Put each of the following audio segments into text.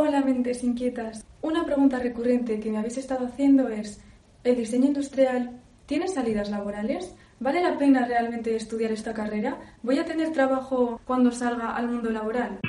Hola mentes inquietas. Una pregunta recurrente que me habéis estado haciendo es, ¿el diseño industrial tiene salidas laborales? ¿Vale la pena realmente estudiar esta carrera? ¿Voy a tener trabajo cuando salga al mundo laboral?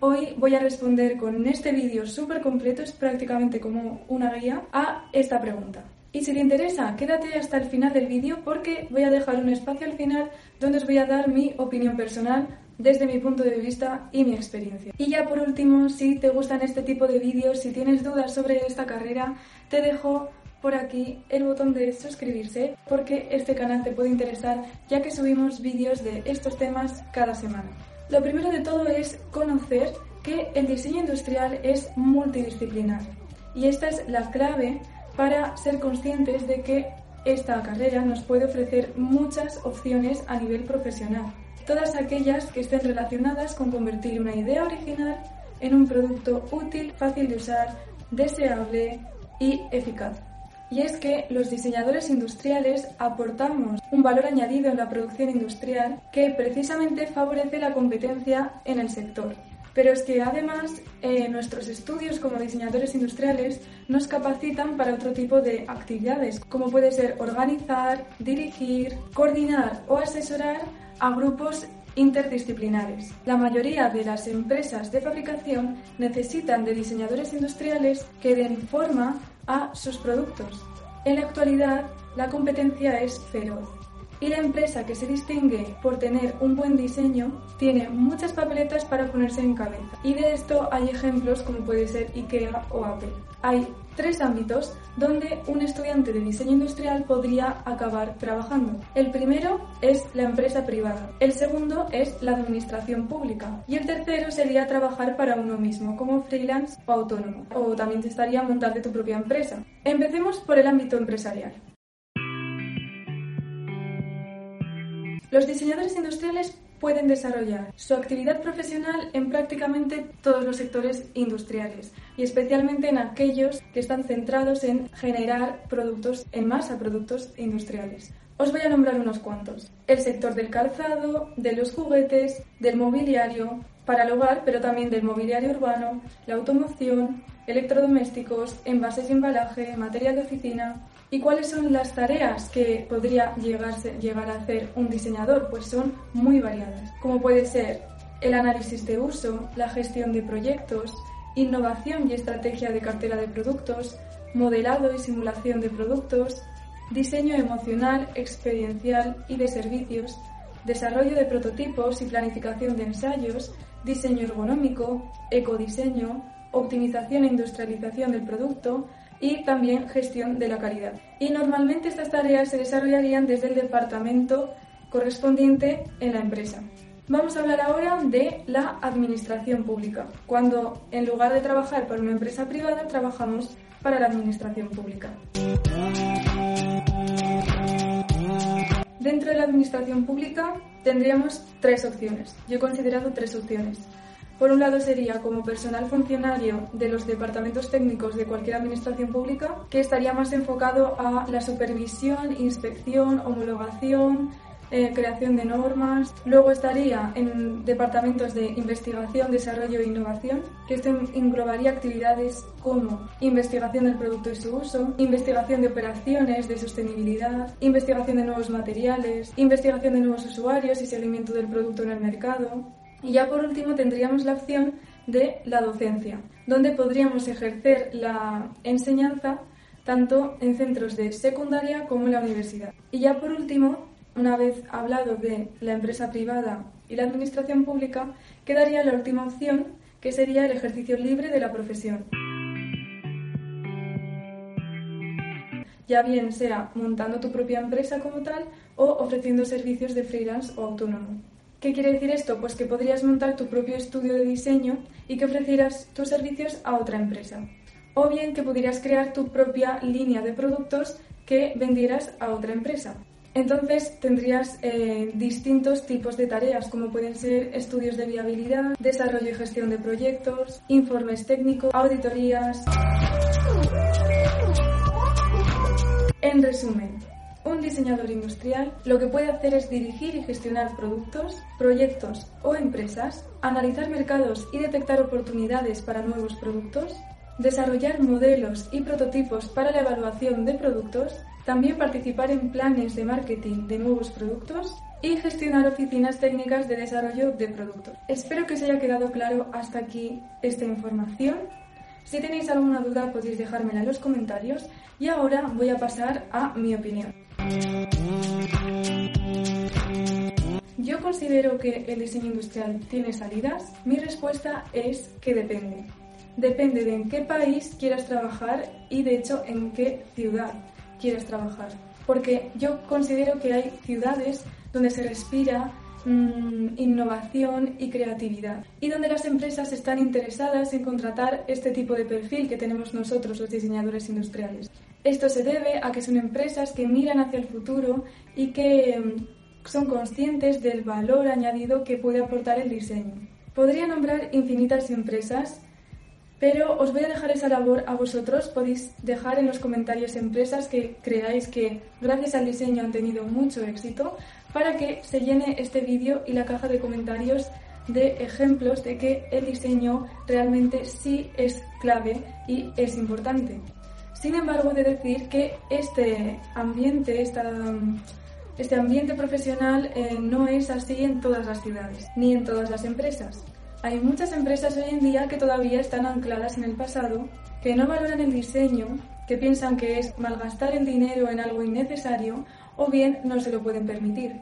Hoy voy a responder con este vídeo súper completo, es prácticamente como una guía, a esta pregunta. Y si te interesa, quédate hasta el final del vídeo porque voy a dejar un espacio al final donde os voy a dar mi opinión personal desde mi punto de vista y mi experiencia. Y ya por último, si te gustan este tipo de vídeos, si tienes dudas sobre esta carrera, te dejo por aquí el botón de suscribirse porque este canal te puede interesar ya que subimos vídeos de estos temas cada semana. Lo primero de todo es conocer que el diseño industrial es multidisciplinar y esta es la clave para ser conscientes de que esta carrera nos puede ofrecer muchas opciones a nivel profesional. Todas aquellas que estén relacionadas con convertir una idea original en un producto útil, fácil de usar, deseable y eficaz. Y es que los diseñadores industriales aportamos un valor añadido en la producción industrial que precisamente favorece la competencia en el sector. Pero es que además eh, nuestros estudios como diseñadores industriales nos capacitan para otro tipo de actividades, como puede ser organizar, dirigir, coordinar o asesorar a grupos interdisciplinares. La mayoría de las empresas de fabricación necesitan de diseñadores industriales que den forma a sus productos. En la actualidad, la competencia es feroz y la empresa que se distingue por tener un buen diseño tiene muchas papeletas para ponerse en cabeza. Y de esto hay ejemplos como puede ser IKEA o Apple. Hay tres ámbitos donde un estudiante de diseño industrial podría acabar trabajando. El primero es la empresa privada, el segundo es la administración pública y el tercero sería trabajar para uno mismo como freelance o autónomo o también te estaría montando tu propia empresa. Empecemos por el ámbito empresarial. Los diseñadores industriales pueden desarrollar su actividad profesional en prácticamente todos los sectores industriales y especialmente en aquellos que están centrados en generar productos en masa, productos industriales. Os voy a nombrar unos cuantos. El sector del calzado, de los juguetes, del mobiliario, para el hogar, pero también del mobiliario urbano, la automoción, electrodomésticos, envases y embalaje, material de oficina, ¿Y cuáles son las tareas que podría llegarse, llegar a hacer un diseñador? Pues son muy variadas, como puede ser el análisis de uso, la gestión de proyectos, innovación y estrategia de cartera de productos, modelado y simulación de productos, diseño emocional, experiencial y de servicios, desarrollo de prototipos y planificación de ensayos, diseño ergonómico, ecodiseño, optimización e industrialización del producto, y también gestión de la calidad. Y normalmente estas tareas se desarrollarían desde el departamento correspondiente en la empresa. Vamos a hablar ahora de la administración pública, cuando en lugar de trabajar para una empresa privada, trabajamos para la administración pública. Dentro de la administración pública tendríamos tres opciones. Yo he considerado tres opciones. Por un lado sería como personal funcionario de los departamentos técnicos de cualquier administración pública, que estaría más enfocado a la supervisión, inspección, homologación, eh, creación de normas. Luego estaría en departamentos de investigación, desarrollo e innovación, que esto englobaría actividades como investigación del producto y su uso, investigación de operaciones de sostenibilidad, investigación de nuevos materiales, investigación de nuevos usuarios y seguimiento del producto en el mercado, y ya por último tendríamos la opción de la docencia, donde podríamos ejercer la enseñanza tanto en centros de secundaria como en la universidad. Y ya por último, una vez hablado de la empresa privada y la administración pública, quedaría la última opción, que sería el ejercicio libre de la profesión. Ya bien sea montando tu propia empresa como tal o ofreciendo servicios de freelance o autónomo. ¿Qué quiere decir esto? Pues que podrías montar tu propio estudio de diseño y que ofrecieras tus servicios a otra empresa. O bien que pudieras crear tu propia línea de productos que vendieras a otra empresa. Entonces tendrías eh, distintos tipos de tareas, como pueden ser estudios de viabilidad, desarrollo y gestión de proyectos, informes técnicos, auditorías. En resumen, Un diseñador industrial lo que puede hacer es dirigir y gestionar productos, proyectos o empresas, analizar mercados y detectar oportunidades para nuevos productos, desarrollar modelos y prototipos para la evaluación de productos, también participar en planes de marketing de nuevos productos y gestionar oficinas técnicas de desarrollo de productos. Espero que os haya quedado claro hasta aquí esta información. Si tenéis alguna duda podéis dejármela en los comentarios y ahora voy a pasar a mi opinión. Yo considero que el diseño industrial tiene salidas. Mi respuesta es que depende. Depende de en qué país quieras trabajar y de hecho en qué ciudad quieras trabajar. Porque yo considero que hay ciudades donde se respira mm, innovación y creatividad y donde las empresas están interesadas en contratar este tipo de perfil que tenemos nosotros los diseñadores industriales. Esto se debe a que son empresas que miran hacia el futuro y que mm, son conscientes del valor añadido que puede aportar el diseño. Podría nombrar infinitas empresas, pero os voy a dejar esa labor a vosotros. Podéis dejar en los comentarios empresas que creáis que gracias al diseño han tenido mucho éxito para que se llene este vídeo y la caja de comentarios de ejemplos de que el diseño realmente sí es clave y es importante. Sin embargo, he de decir que este ambiente, este ambiente profesional eh, no es así en todas las ciudades, ni en todas las empresas. Hay muchas empresas hoy en día que todavía están ancladas en el pasado, que no valoran el diseño, que piensan que es malgastar el dinero en algo innecesario o bien no se lo pueden permitir.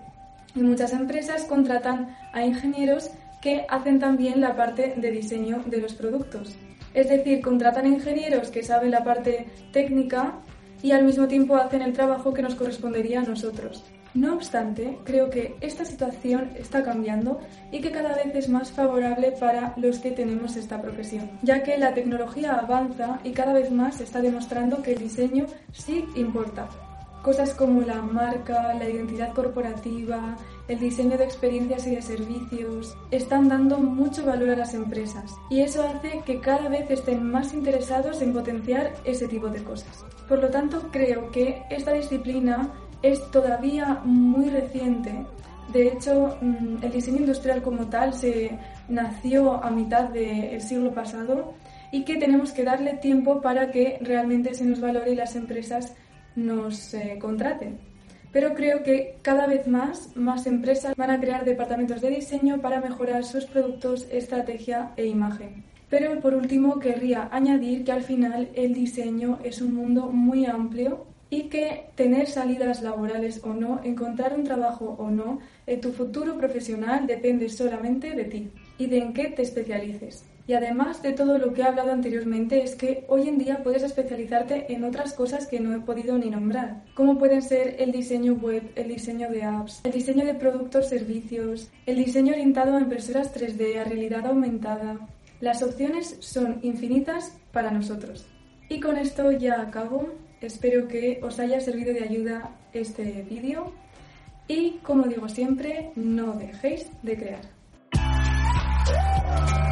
Y muchas empresas contratan a ingenieros que hacen también la parte de diseño de los productos. Es decir, contratan ingenieros que saben la parte técnica y al mismo tiempo hacen el trabajo que nos correspondería a nosotros. No obstante, creo que esta situación está cambiando y que cada vez es más favorable para los que tenemos esta profesión, ya que la tecnología avanza y cada vez más está demostrando que el diseño sí importa. Cosas como la marca, la identidad corporativa, el diseño de experiencias y de servicios están dando mucho valor a las empresas y eso hace que cada vez estén más interesados en potenciar ese tipo de cosas. Por lo tanto, creo que esta disciplina es todavía muy reciente. De hecho, mm, el diseño industrial como tal se nació a mitad del siglo pasado y que tenemos que darle tiempo para que realmente se nos valore y las empresas nos eh, contraten. Pero creo que cada vez más, más empresas van a crear departamentos de diseño para mejorar sus productos, estrategia e imagen. Pero por último querría añadir que al final el diseño es un mundo muy amplio y que tener salidas laborales o no, encontrar un trabajo o no, en tu futuro profesional depende solamente de ti y de en qué te especialices. Y además de todo lo que he hablado anteriormente es que hoy en día puedes especializarte en otras cosas que no he podido ni nombrar, como pueden ser el diseño web, el diseño de apps, el diseño de productos, servicios, el diseño orientado a impresoras 3D, a realidad aumentada. Las opciones son infinitas para nosotros. Y con esto ya acabo. Espero que os haya servido de ayuda este vídeo y como digo siempre, no dejéis de crear. Bye.